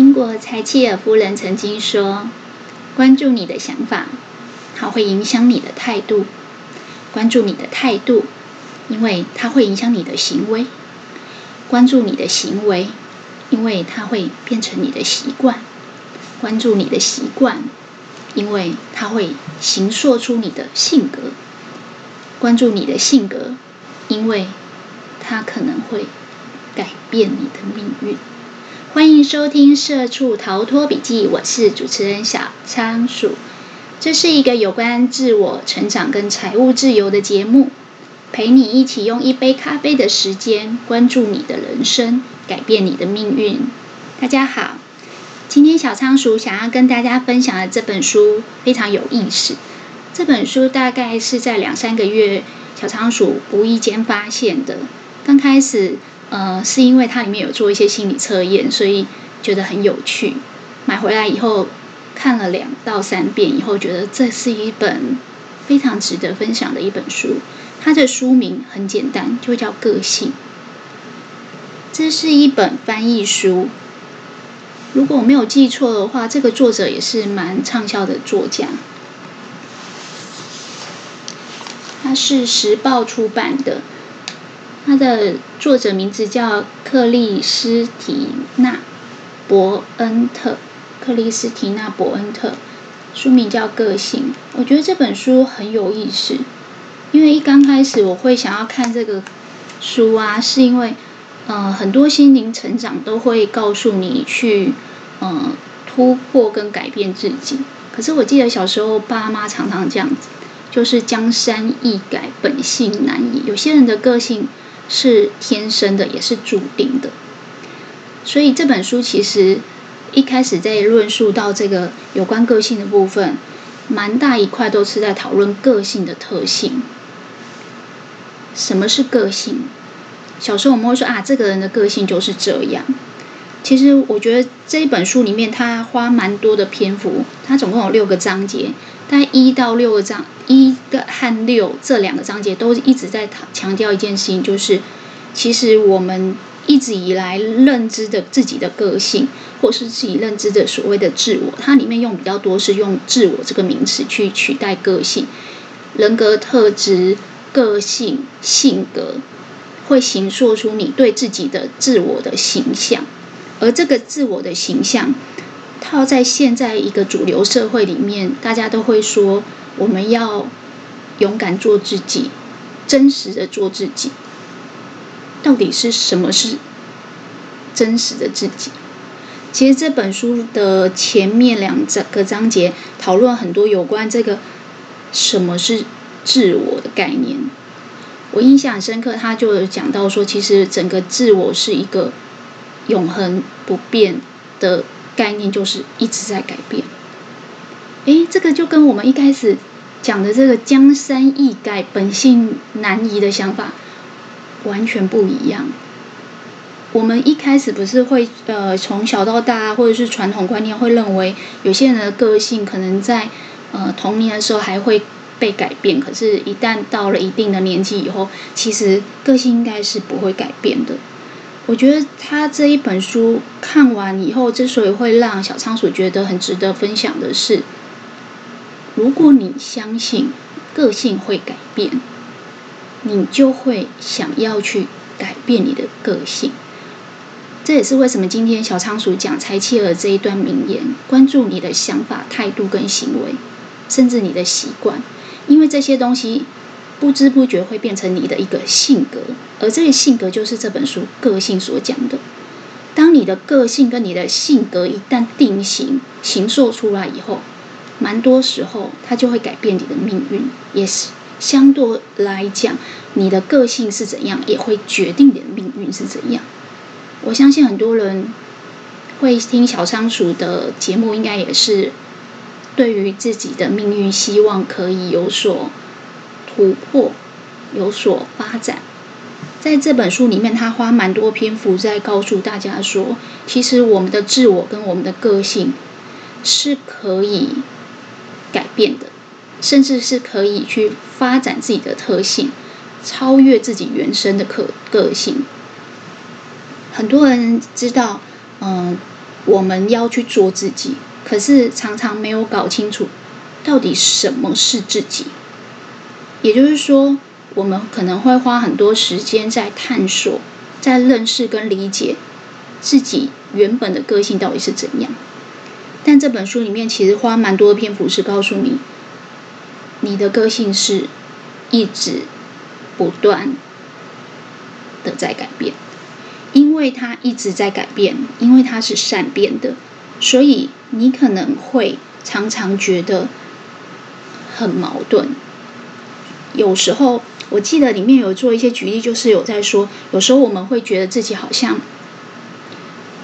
英国柴契尔夫人曾经说：“关注你的想法，它会影响你的态度；关注你的态度，因为它会影响你的行为；关注你的行为，因为它会变成你的习惯；关注你的习惯，因为它会形塑出你的性格；关注你的性格，因为它可能会改变你的命运。”欢迎收听《社畜逃脱笔记》，我是主持人小仓鼠。这是一个有关自我成长跟财务自由的节目，陪你一起用一杯咖啡的时间，关注你的人生，改变你的命运。大家好，今天小仓鼠想要跟大家分享的这本书非常有意思。这本书大概是在两三个月，小仓鼠无意间发现的。刚开始。呃，是因为它里面有做一些心理测验，所以觉得很有趣。买回来以后看了两到三遍以后，觉得这是一本非常值得分享的一本书。它的书名很简单，就叫《个性》。这是一本翻译书，如果我没有记错的话，这个作者也是蛮畅销的作家。它是时报出版的。它的作者名字叫克里斯提娜·伯恩特，克里斯提娜·伯恩特，书名叫《个性》。我觉得这本书很有意思，因为一刚开始我会想要看这个书啊，是因为呃很多心灵成长都会告诉你去呃突破跟改变自己。可是我记得小时候爸妈常常这样子，就是江山易改，本性难移。有些人的个性。是天生的，也是注定的。所以这本书其实一开始在论述到这个有关个性的部分，蛮大一块都是在讨论个性的特性。什么是个性？小时候我们会说啊，这个人的个性就是这样。其实我觉得这一本书里面，它花蛮多的篇幅，它总共有六个章节，但一到六个章，一个和六这两个章节都一直在强调一件事情，就是其实我们一直以来认知的自己的个性，或是自己认知的所谓的自我，它里面用比较多是用自我这个名词去取代个性、人格特质、个性、性格，会形塑出你对自己的自我的形象。而这个自我的形象，套在现在一个主流社会里面，大家都会说，我们要勇敢做自己，真实的做自己。到底是什么是真实的自己？其实这本书的前面两整个章节讨论很多有关这个什么是自我的概念。我印象很深刻，他就讲到说，其实整个自我是一个。永恒不变的概念就是一直在改变。诶，这个就跟我们一开始讲的这个“江山易改，本性难移”的想法完全不一样。我们一开始不是会呃从小到大，或者是传统观念会认为，有些人的个性可能在呃童年的时候还会被改变，可是，一旦到了一定的年纪以后，其实个性应该是不会改变的。我觉得他这一本书看完以后，之所以会让小仓鼠觉得很值得分享的是，如果你相信个性会改变，你就会想要去改变你的个性。这也是为什么今天小仓鼠讲柴契尔这一段名言：关注你的想法、态度跟行为，甚至你的习惯，因为这些东西。不知不觉会变成你的一个性格，而这个性格就是这本书个性所讲的。当你的个性跟你的性格一旦定型、形塑出来以后，蛮多时候它就会改变你的命运。也是相对来讲，你的个性是怎样，也会决定你的命运是怎样。我相信很多人会听小仓鼠的节目，应该也是对于自己的命运，希望可以有所。突破，有所发展，在这本书里面，他花蛮多篇幅在告诉大家说，其实我们的自我跟我们的个性是可以改变的，甚至是可以去发展自己的特性，超越自己原生的个个性。很多人知道，嗯，我们要去做自己，可是常常没有搞清楚到底什么是自己。也就是说，我们可能会花很多时间在探索、在认识跟理解自己原本的个性到底是怎样。但这本书里面其实花蛮多的篇幅是告诉你，你的个性是一直不断的在改变。因为它一直在改变，因为它是善变的，所以你可能会常常觉得很矛盾。有时候，我记得里面有做一些举例，就是有在说，有时候我们会觉得自己好像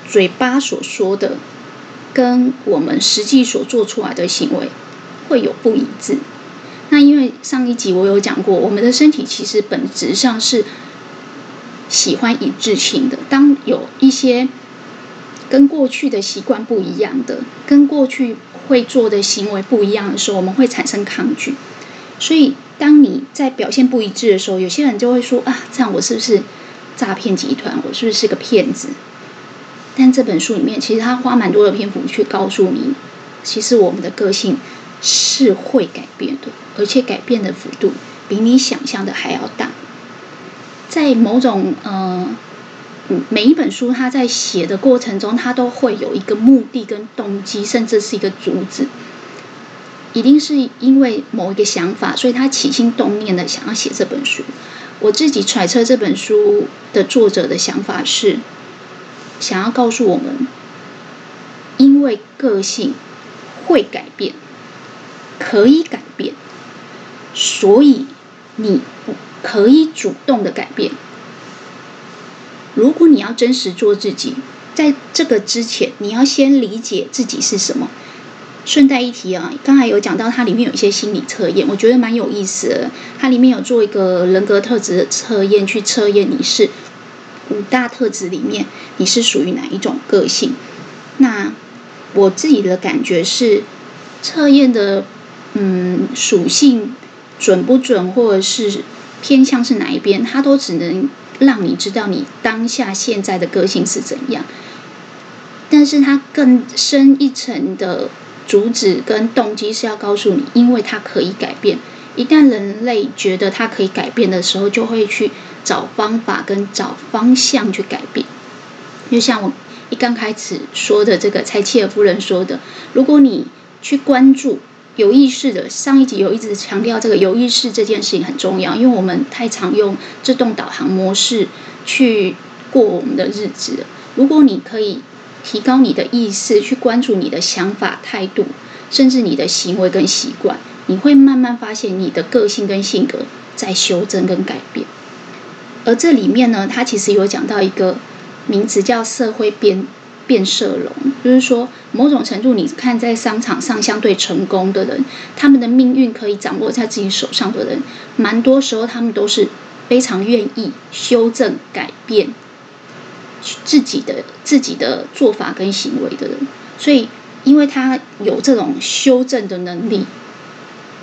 嘴巴所说的，跟我们实际所做出来的行为会有不一致。那因为上一集我有讲过，我们的身体其实本质上是。喜欢一致性的，当有一些跟过去的习惯不一样的，跟过去会做的行为不一样的时候，我们会产生抗拒。所以，当你在表现不一致的时候，有些人就会说：“啊，这样我是不是诈骗集团？我是不是个骗子？”但这本书里面，其实他花蛮多的篇幅去告诉你，其实我们的个性是会改变的，而且改变的幅度比你想象的还要大。在某种呃，每一本书他在写的过程中，他都会有一个目的跟动机，甚至是一个主旨，一定是因为某一个想法，所以他起心动念的想要写这本书。我自己揣测这本书的作者的想法是，想要告诉我们，因为个性会改变，可以改变，所以你。可以主动的改变。如果你要真实做自己，在这个之前，你要先理解自己是什么。顺带一提啊，刚才有讲到它里面有一些心理测验，我觉得蛮有意思的。它里面有做一个人格特质的测验，去测验你是五大特质里面你是属于哪一种个性。那我自己的感觉是，测验的嗯属性准不准，或者是。偏向是哪一边，它都只能让你知道你当下现在的个性是怎样。但是它更深一层的主旨跟动机是要告诉你，因为它可以改变。一旦人类觉得它可以改变的时候，就会去找方法跟找方向去改变。就像我一刚开始说的这个柴契尔夫人说的，如果你去关注。有意识的，上一集有一直强调这个有意识这件事情很重要，因为我们太常用自动导航模式去过我们的日子。如果你可以提高你的意识，去关注你的想法、态度，甚至你的行为跟习惯，你会慢慢发现你的个性跟性格在修正跟改变。而这里面呢，它其实有讲到一个名词叫社会变。变色龙，就是说，某种程度，你看在商场上相对成功的人，他们的命运可以掌握在自己手上的人，蛮多时候他们都是非常愿意修正、改变自己的自己的做法跟行为的人。所以，因为他有这种修正的能力，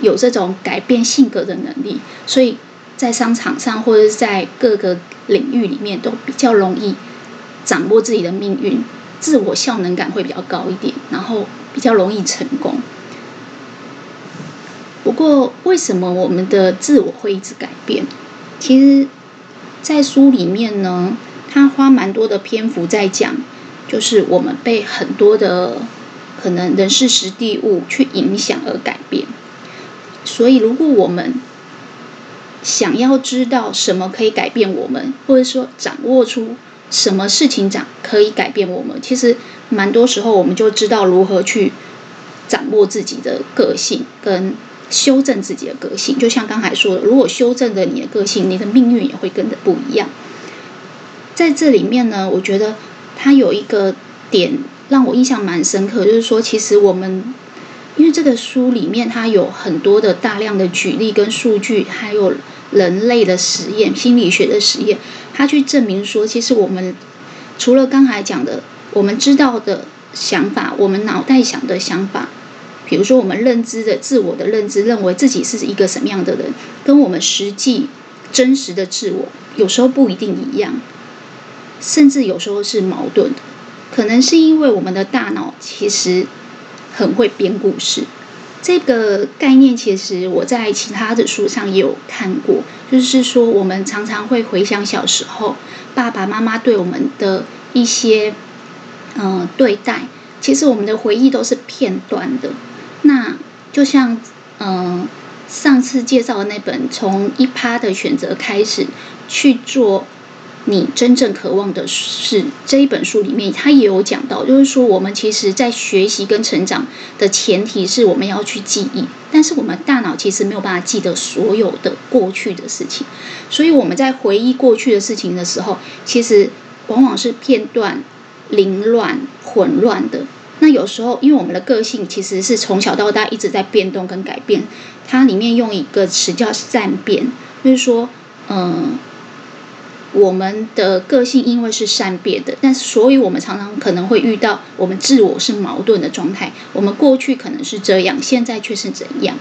有这种改变性格的能力，所以在商场上或者是在各个领域里面都比较容易掌握自己的命运。自我效能感会比较高一点，然后比较容易成功。不过，为什么我们的自我会一直改变？其实，在书里面呢，他花蛮多的篇幅在讲，就是我们被很多的可能人事时地物去影响而改变。所以，如果我们想要知道什么可以改变我们，或者说掌握出。什么事情掌可以改变我们？其实蛮多时候，我们就知道如何去掌握自己的个性，跟修正自己的个性。就像刚才说的，如果修正了你的个性，你的命运也会跟着不一样。在这里面呢，我觉得它有一个点让我印象蛮深刻，就是说，其实我们因为这个书里面它有很多的大量的举例跟数据，还有人类的实验、心理学的实验。它去证明说，其实我们除了刚才讲的，我们知道的想法，我们脑袋想的想法，比如说我们认知的自我的认知，认为自己是一个什么样的人，跟我们实际真实的自我有时候不一定一样，甚至有时候是矛盾的。可能是因为我们的大脑其实很会编故事。这个概念其实我在其他的书上也有看过，就是说我们常常会回想小时候爸爸妈妈对我们的一些嗯、对待，其实我们的回忆都是片段的。那就像嗯、呃、上次介绍的那本从一趴的选择开始去做。你真正渴望的是这一本书里面，他也有讲到，就是说我们其实，在学习跟成长的前提是我们要去记忆，但是我们大脑其实没有办法记得所有的过去的事情，所以我们在回忆过去的事情的时候，其实往往是片段、凌乱、混乱的。那有时候，因为我们的个性其实是从小到大一直在变动跟改变，它里面用一个词叫善变，就是说，嗯。我们的个性因为是善变的，但是所以我们常常可能会遇到我们自我是矛盾的状态。我们过去可能是这样，现在却是怎样，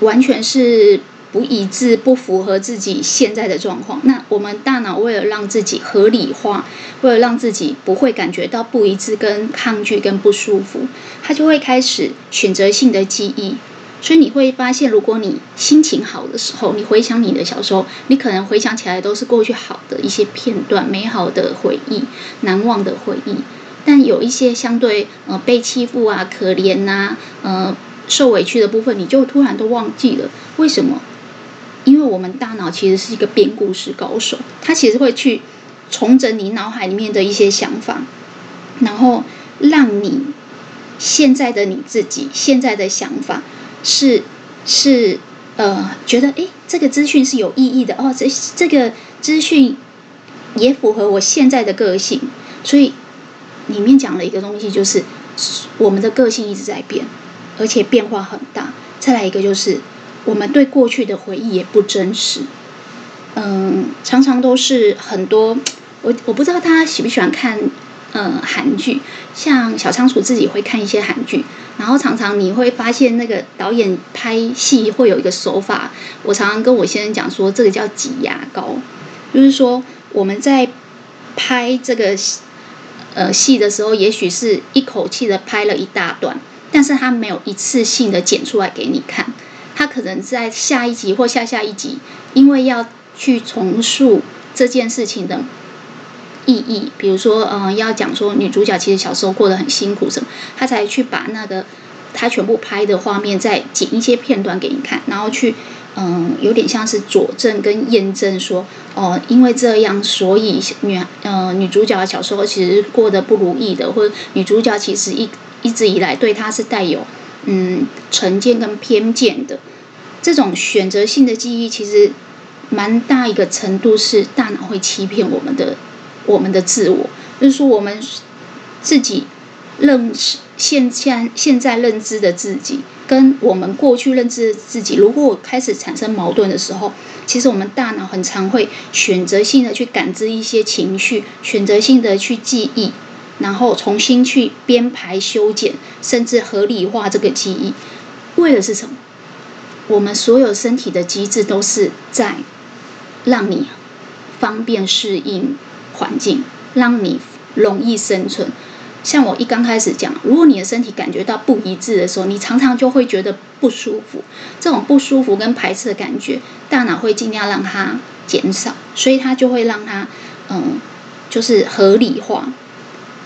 完全是不一致、不符合自己现在的状况。那我们大脑为了让自己合理化，为了让自己不会感觉到不一致、跟抗拒、跟不舒服，它就会开始选择性的记忆。所以你会发现，如果你心情好的时候，你回想你的小时候，你可能回想起来都是过去好的一些片段、美好的回忆、难忘的回忆。但有一些相对呃被欺负啊、可怜呐、呃受委屈的部分，你就突然都忘记了。为什么？因为我们大脑其实是一个编故事高手，它其实会去重整你脑海里面的一些想法，然后让你现在的你自己现在的想法。是是呃，觉得诶，这个资讯是有意义的哦，这这个资讯也符合我现在的个性，所以里面讲了一个东西，就是我们的个性一直在变，而且变化很大。再来一个就是我们对过去的回忆也不真实，嗯，常常都是很多我我不知道大家喜不喜欢看。嗯，韩剧像小仓鼠自己会看一些韩剧，然后常常你会发现那个导演拍戏会有一个手法。我常常跟我先生讲说，这个叫挤牙膏，就是说我们在拍这个呃戏的时候，也许是一口气的拍了一大段，但是他没有一次性的剪出来给你看，他可能在下一集或下下一集，因为要去重塑这件事情的。意义，比如说，嗯，要讲说女主角其实小时候过得很辛苦什么，他才去把那个他全部拍的画面再剪一些片段给你看，然后去，嗯，有点像是佐证跟验证说，哦，因为这样，所以女，呃，女主角小时候其实过得不如意的，或者女主角其实一一直以来对她是带有，嗯，成见跟偏见的，这种选择性的记忆，其实蛮大一个程度是大脑会欺骗我们的。我们的自我，就是说我们自己认识现现现在认知的自己，跟我们过去认知的自己，如果开始产生矛盾的时候，其实我们大脑很常会选择性的去感知一些情绪，选择性的去记忆，然后重新去编排、修剪，甚至合理化这个记忆，为的是什么？我们所有身体的机制都是在让你方便适应。环境让你容易生存。像我一刚开始讲，如果你的身体感觉到不一致的时候，你常常就会觉得不舒服。这种不舒服跟排斥的感觉，大脑会尽量让它减少，所以它就会让它嗯，就是合理化。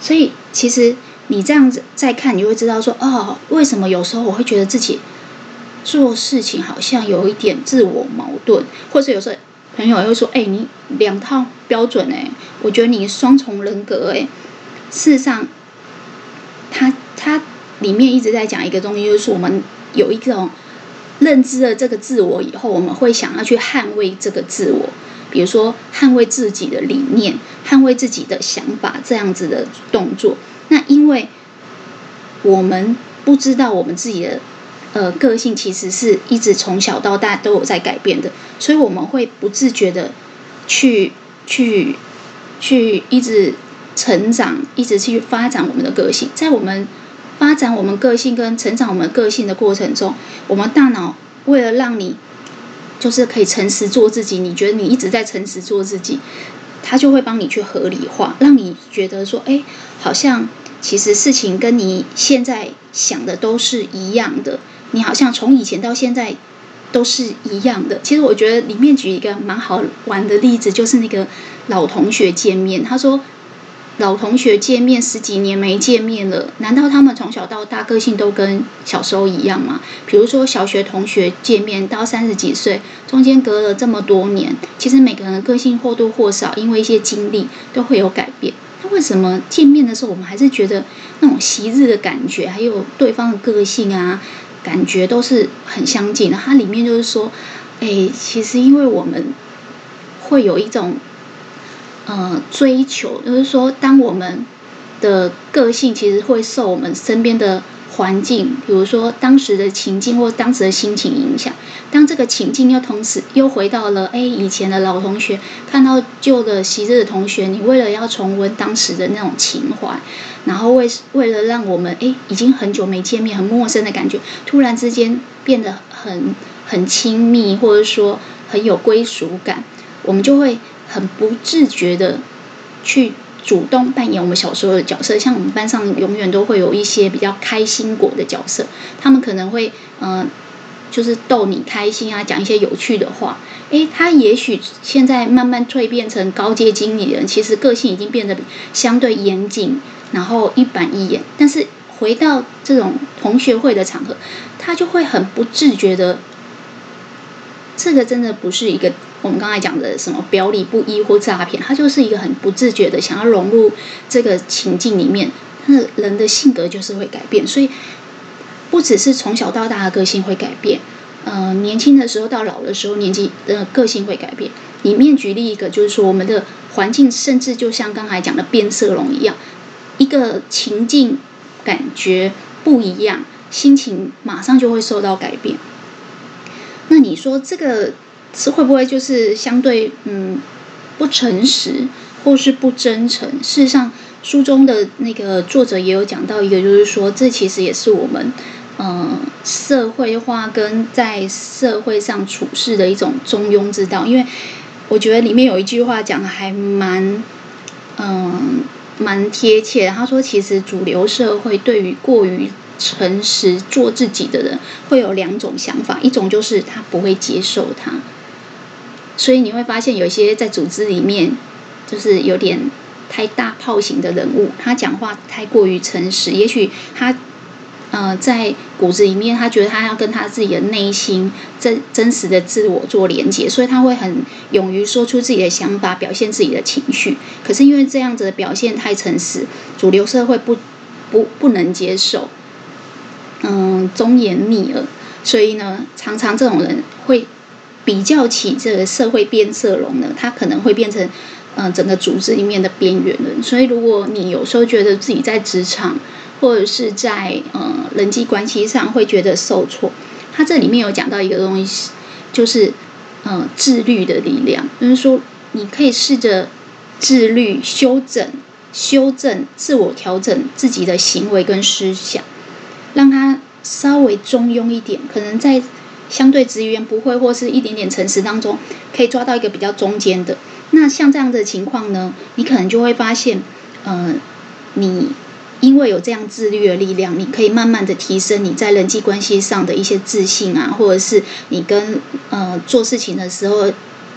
所以其实你这样子再看，你就会知道说哦，为什么有时候我会觉得自己做事情好像有一点自我矛盾，或者有时候。朋友又说：“哎、你两套标准哎，我觉得你双重人格哎。事实上，他他里面一直在讲一个东西，就是我们有一种认知了这个自我以后，我们会想要去捍卫这个自我，比如说捍卫自己的理念，捍卫自己的想法这样子的动作。那因为我们不知道我们自己的。”呃，个性其实是一直从小到大都有在改变的，所以我们会不自觉的去去去一直成长，一直去发展我们的个性。在我们发展我们个性跟成长我们个性的过程中，我们大脑为了让你就是可以诚实做自己，你觉得你一直在诚实做自己，它就会帮你去合理化，让你觉得说，哎，好像其实事情跟你现在想的都是一样的，你好像从以前到现在都是一样的。其实我觉得里面举一个蛮好玩的例子，就是那个老同学见面，他说。老同学见面十几年没见面了，难道他们从小到大个性都跟小时候一样吗？比如说小学同学见面到三十几岁，中间隔了这么多年，其实每个人的个性或多或少因为一些经历都会有改变。那为什么见面的时候我们还是觉得那种昔日的感觉，还有对方的个性啊，感觉都是很相近的？它里面就是说，哎，其实因为我们会有一种。呃，追求就是说，当我们的个性其实会受我们身边的环境，比如说当时的情境或当时的心情影响。当这个情境又同时又回到了，哎，以前的老同学看到旧的昔日的同学，你为了要重温当时的那种情怀，然后为为了让我们哎已经很久没见面、很陌生的感觉，突然之间变得很很亲密，或者说很有归属感，我们就会。很不自觉的去主动扮演我们小时候的角色，像我们班上永远都会有一些比较开心果的角色，他们可能会嗯、就是逗你开心啊，讲一些有趣的话。诶，他也许现在慢慢蜕变成高阶经理人，其实个性已经变得相对严谨，然后一板一眼。但是回到这种同学会的场合，他就会很不自觉的，这个真的不是一个。我们刚才讲的什么表里不一或诈骗，他就是一个很不自觉的想要融入这个情境里面，那人的性格就是会改变，所以不只是从小到大的个性会改变，呃，年轻的时候到老的时候，年纪的个性会改变。里面举例一个，就是说我们的环境甚至就像刚才讲的变色龙一样，一个情境感觉不一样，心情马上就会受到改变。那你说这个？是会不会就是相对嗯不诚实或是不真诚？事实上，书中的那个作者也有讲到一个，就是说这其实也是我们嗯社会化跟在社会上处事的一种中庸之道。因为我觉得里面有一句话讲的还蛮嗯蛮贴切的。他说，其实主流社会对于过于诚实做自己的人会有两种想法，一种就是他不会接受他。所以你会发现，有一些在组织里面，就是有点太大炮型的人物，他讲话太过于诚实。也许他，呃，在骨子里面，他觉得他要跟他自己的内心真真实的自我做连接，所以他会很勇于说出自己的想法，表现自己的情绪。可是因为这样子的表现太诚实，主流社会不不不能接受，嗯，忠言逆耳，所以呢，常常这种人会。比较起这个社会变色龙呢，他可能会变成，嗯、整个组织里面的边缘人。所以，如果你有时候觉得自己在职场或者是在呃人际关系上会觉得受挫，他这里面有讲到一个东西，就是呃自律的力量。就是说，你可以试着自律、修整、修正、自我调整自己的行为跟思想，让他稍微中庸一点，可能在。相对职员不会或是一点点诚实当中，可以抓到一个比较中间的。那像这样的情况呢，你可能就会发现，呃，你因为有这样自律的力量，你可以慢慢的提升你在人际关系上的一些自信啊，或者是你跟呃做事情的时候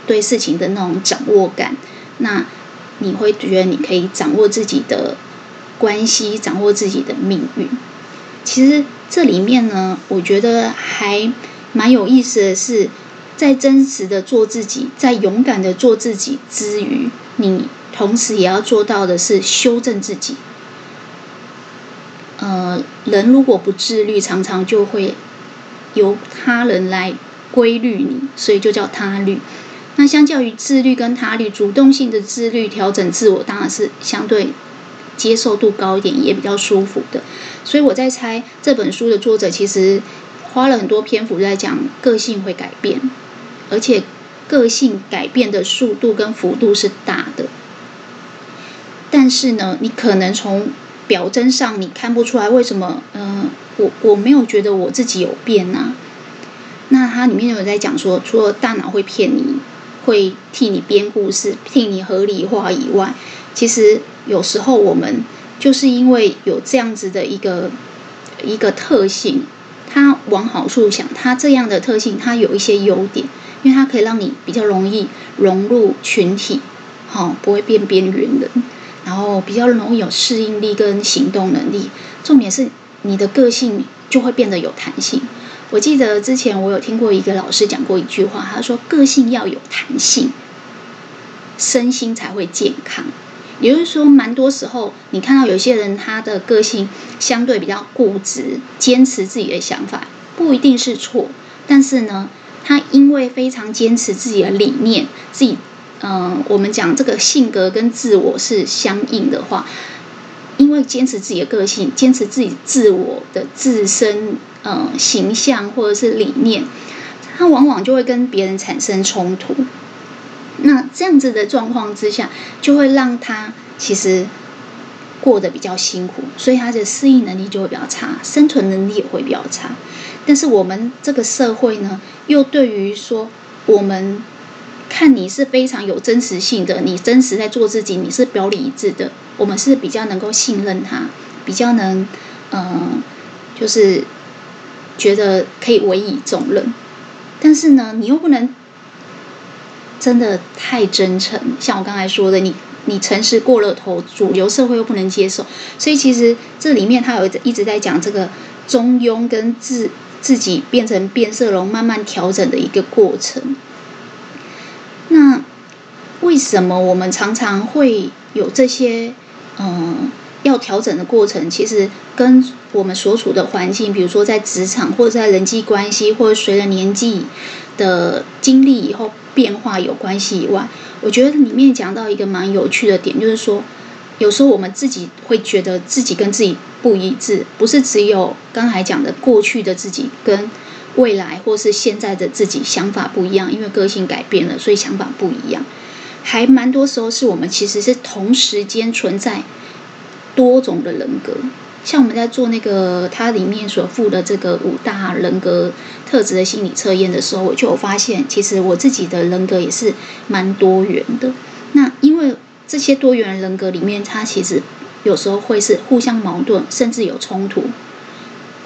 对事情的那种掌握感。那你会觉得你可以掌握自己的关系，掌握自己的命运。其实这里面呢，我觉得还。蛮有意思的是，在真实的做自己，在勇敢的做自己之余，你同时也要做到的是修正自己。呃，人如果不自律，常常就会由他人来规律你，所以就叫他律。那相较于自律跟他律，主动性的自律调整自我，当然是相对接受度高一点，也比较舒服的。所以我在猜这本书的作者其实。花了很多篇幅在讲个性会改变，而且个性改变的速度跟幅度是大的。但是呢，你可能从表征上你看不出来为什么？嗯、呃，我我没有觉得我自己有变啊。那它里面有在讲说，除了大脑会骗你，会替你编故事、替你合理化以外，其实有时候我们就是因为有这样子的一个一个特性，它往好处想，它这样的特性它有一些优点，因为它可以让你比较容易融入群体，好，不会变边缘人，然后比较容易有适应力跟行动能力。重点是你的个性就会变得有弹性。我记得之前我有听过一个老师讲过一句话，他说：“个性要有弹性，身心才会健康。”也就是说，蛮多时候你看到有些人他的个性相对比较固执，坚持自己的想法，不一定是错。但是呢，他因为非常坚持自己的理念，自己嗯、呃，我们讲这个性格跟自我是相应的话。因为坚持自己的个性，坚持自己自我的自身呃形象或者是理念，他往往就会跟别人产生冲突。那这样子的状况之下，就会让他其实过得比较辛苦，所以他的适应能力就会比较差，生存能力也会比较差。但是我们这个社会呢，又对于说我们。看你是非常有真实性的，你真实在做自己，你是表里一致的，我们是比较能够信任他，比较能，呃，就是觉得可以委以重任。但是呢，你又不能真的太真诚，像我刚才说的，你你诚实过了头，主流社会又不能接受。所以其实这里面他有一直在讲这个中庸跟自自己变成变色龙，慢慢调整的一个过程。那为什么我们常常会有这些嗯要调整的过程？其实跟我们所处的环境，比如说在职场或者在人际关系，或者随着年纪的经历以后变化有关系以外，我觉得里面讲到一个蛮有趣的点，就是说有时候我们自己会觉得自己跟自己不一致，不是只有刚才讲的过去的自己跟。未来或是现在的自己想法不一样，因为个性改变了，所以想法不一样。还蛮多时候是我们其实是同时间存在多种的人格。像我们在做那个它里面所附的这个五大人格特质的心理测验的时候，我就有发现，其实我自己的人格也是蛮多元的。那因为这些多元人格里面，它其实有时候会是互相矛盾，甚至有冲突，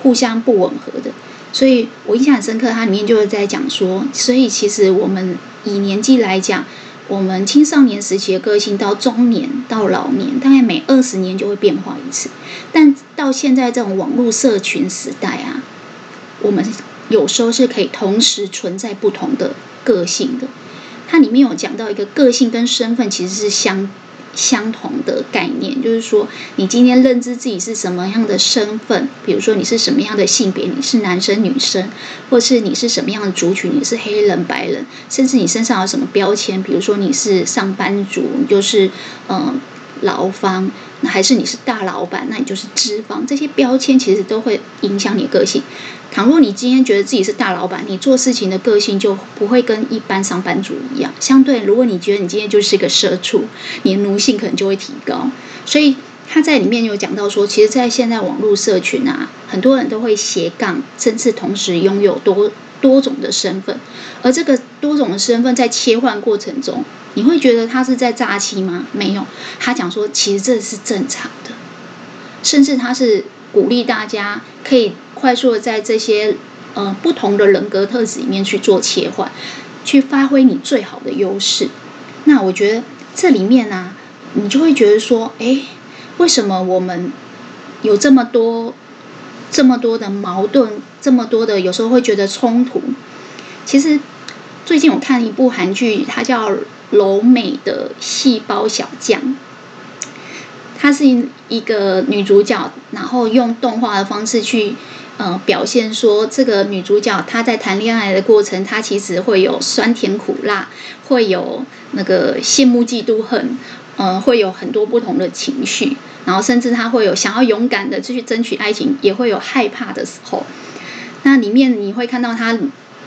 互相不吻合的。所以我印象很深刻，它里面就是在讲说，所以其实我们以年纪来讲，我们青少年时期的个性到中年到老年，大概每二十年就会变化一次。但到现在这种网络社群时代啊，我们有时候是可以同时存在不同的个性的。它里面有讲到一个个性跟身份其实是相。相同的概念，就是说，你今天认知自己是什么样的身份，比如说你是什么样的性别，你是男生女生，或是你是什么样的族群，你是黑人白人，甚至你身上有什么标签，比如说你是上班族，你就是嗯劳方。还是你是大老板，那你就是资方。这些标签其实都会影响你个性。倘若你今天觉得自己是大老板，你做事情的个性就不会跟一般上班族一样。相对，如果你觉得你今天就是一个社畜，你的奴性可能就会提高。所以他在里面有讲到说，其实，在现在网络社群啊，很多人都会斜杠，甚至同时拥有多多种的身份。而这个多种的身份在切换过程中，你会觉得他是在诈欺吗？没有，他讲说其实这是正常的，甚至他是鼓励大家可以快速的在这些呃不同的人格特质里面去做切换，去发挥你最好的优势。那我觉得这里面呢、你就会觉得说，哎，为什么我们有这么多这么多的矛盾，这么多的有时候会觉得冲突？其实最近我看一部韩剧，它叫。柔美的细胞小将，她是一个女主角，然后用动画的方式去呃表现说，这个女主角她在谈恋爱的过程，她其实会有酸甜苦辣，会有那个羡慕嫉妒恨，呃，会有很多不同的情绪，然后甚至他会有想要勇敢的去争取爱情，也会有害怕的时候。那里面你会看到他。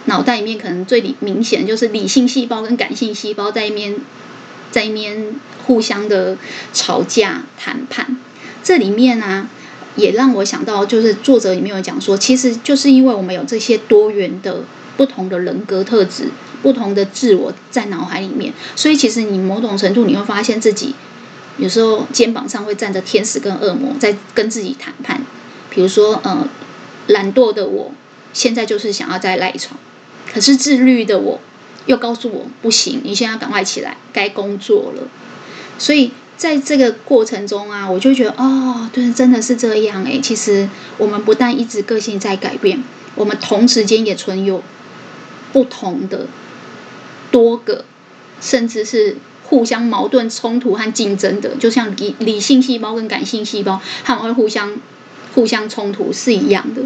脑袋里面可能最明显就是理性细胞跟感性细胞在一边，在一边互相的吵架谈判。这里面呢、也让我想到，就是作者里面有讲说，其实就是因为我们有这些多元的不同的人格特质、不同的自我在脑海里面。所以其实你某种程度你会发现自己有时候肩膀上会站着天使跟恶魔在跟自己谈判。比如说，呃，懒惰的我现在就是想要再赖床，可是自律的我又告诉我不行，你现在赶快起来，该工作了。所以。在这个过程中啊，我就觉得哦，对，真的是这样诶。其实我们不但一直个性在改变，我们同时间也存有不同的多个，甚至是互相矛盾、冲突和竞争的，就像理理性细胞跟感性细胞，他们会互相互相冲突是一样的。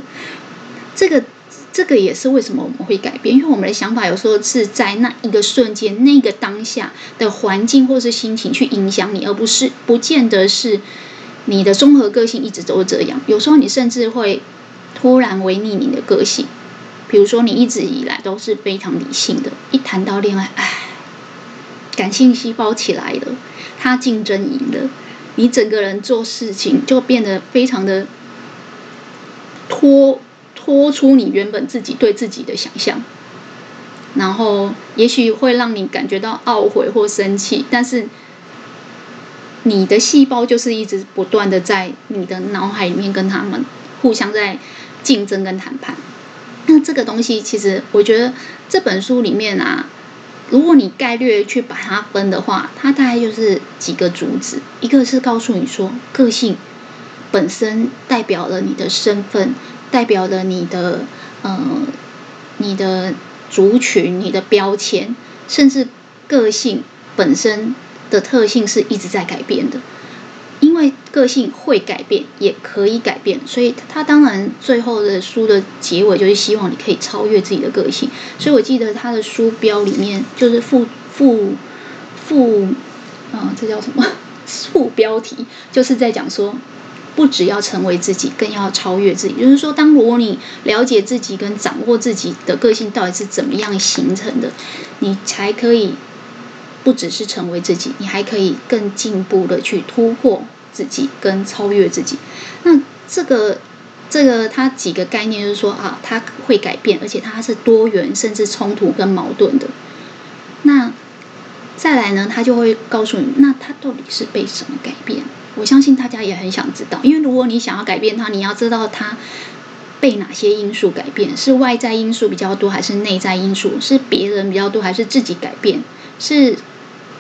这个。这个也是为什么我们会改变，因为我们的想法有时候是在那一个瞬间、那个当下的环境或是心情去影响你，而不是不见得是你的综合个性一直都是这样。有时候你甚至会突然违逆你的个性，比如说你一直以来都是非常理性的，一谈到恋爱，哎，感性细胞起来了，他竞争赢了，你整个人做事情就变得非常的拖。脱出你原本自己对自己的想象，然后也许会让你感觉到懊悔或生气，但是你的细胞就是一直不断的在你的脑海里面跟他们互相在竞争跟谈判。那这个东西其实我觉得这本书里面啊，如果你概略去把它分的话，它大概就是几个主旨，一个是告诉你说个性本身代表了你的身份。代表了你的呃，你的族群、你的标签，甚至个性本身的特性是一直在改变的。个性会改变，也可以改变，所以他当然最后的书的结尾就是希望你可以超越自己的个性。所以我记得他的书标里面就是副副副，啊，这叫什么？副标题就是在讲说。不只要成为自己，更要超越自己。就是说，当如果你了解自己跟掌握自己的个性到底是怎么样形成的，你才可以不只是成为自己，你还可以更进步的去突破自己跟超越自己。那这个这个它几个概念就是说啊，它会改变，而且它是多元，甚至冲突跟矛盾的。那再来呢，他就会告诉你，那它到底是被什么改变？我相信大家也很想知道，因为如果你想要改变它，你要知道它被哪些因素改变，是外在因素比较多，还是内在因素？是别人比较多，还是自己改变？是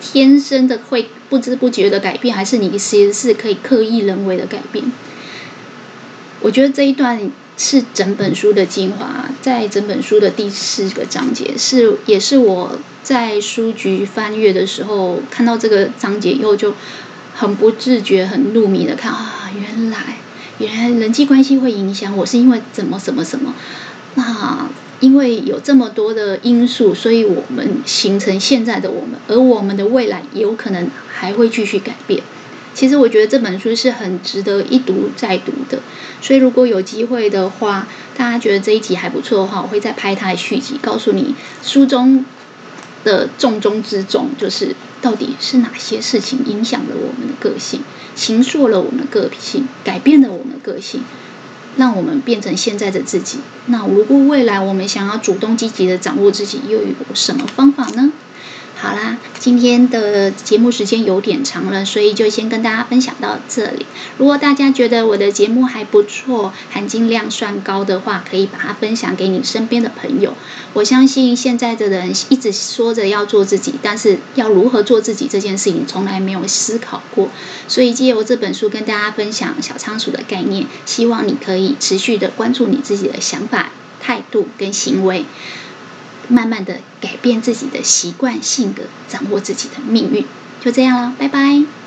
天生的会不知不觉的改变，还是你其实是可以刻意人为的改变？我觉得这一段是整本书的精华，在整本书的第四个章节是，也是我在书局翻阅的时候看到这个章节以后就。很不自觉、很入迷的看啊，原来原来人际关系会影响我，是因为怎么什么什么？那因为有这么多的因素，所以我们形成现在的我们，而我们的未来有可能还会继续改变。其实我觉得这本书是很值得一读再读的，所以如果有机会的话，大家觉得这一集还不错的话，我会再拍它的续集，告诉你书中的重中之重就是。到底是哪些事情影响了我们的个性，形塑了我们的个性，改变了我们的个性，让我们变成现在的自己？那如果未来我们想要主动积极的掌握自己，又有什么方法呢？好啦，今天的节目时间有点长了，所以就先跟大家分享到这里。如果大家觉得我的节目还不错，含金量算高的话，可以把它分享给你身边的朋友。我相信现在的人一直说着要做自己，但是要如何做自己这件事情从来没有思考过。所以借由这本书跟大家分享小仓鼠的概念，希望你可以持续的关注你自己的想法、态度跟行为。慢慢的改变自己的习惯、性格，掌握自己的命运，就这样了，拜拜。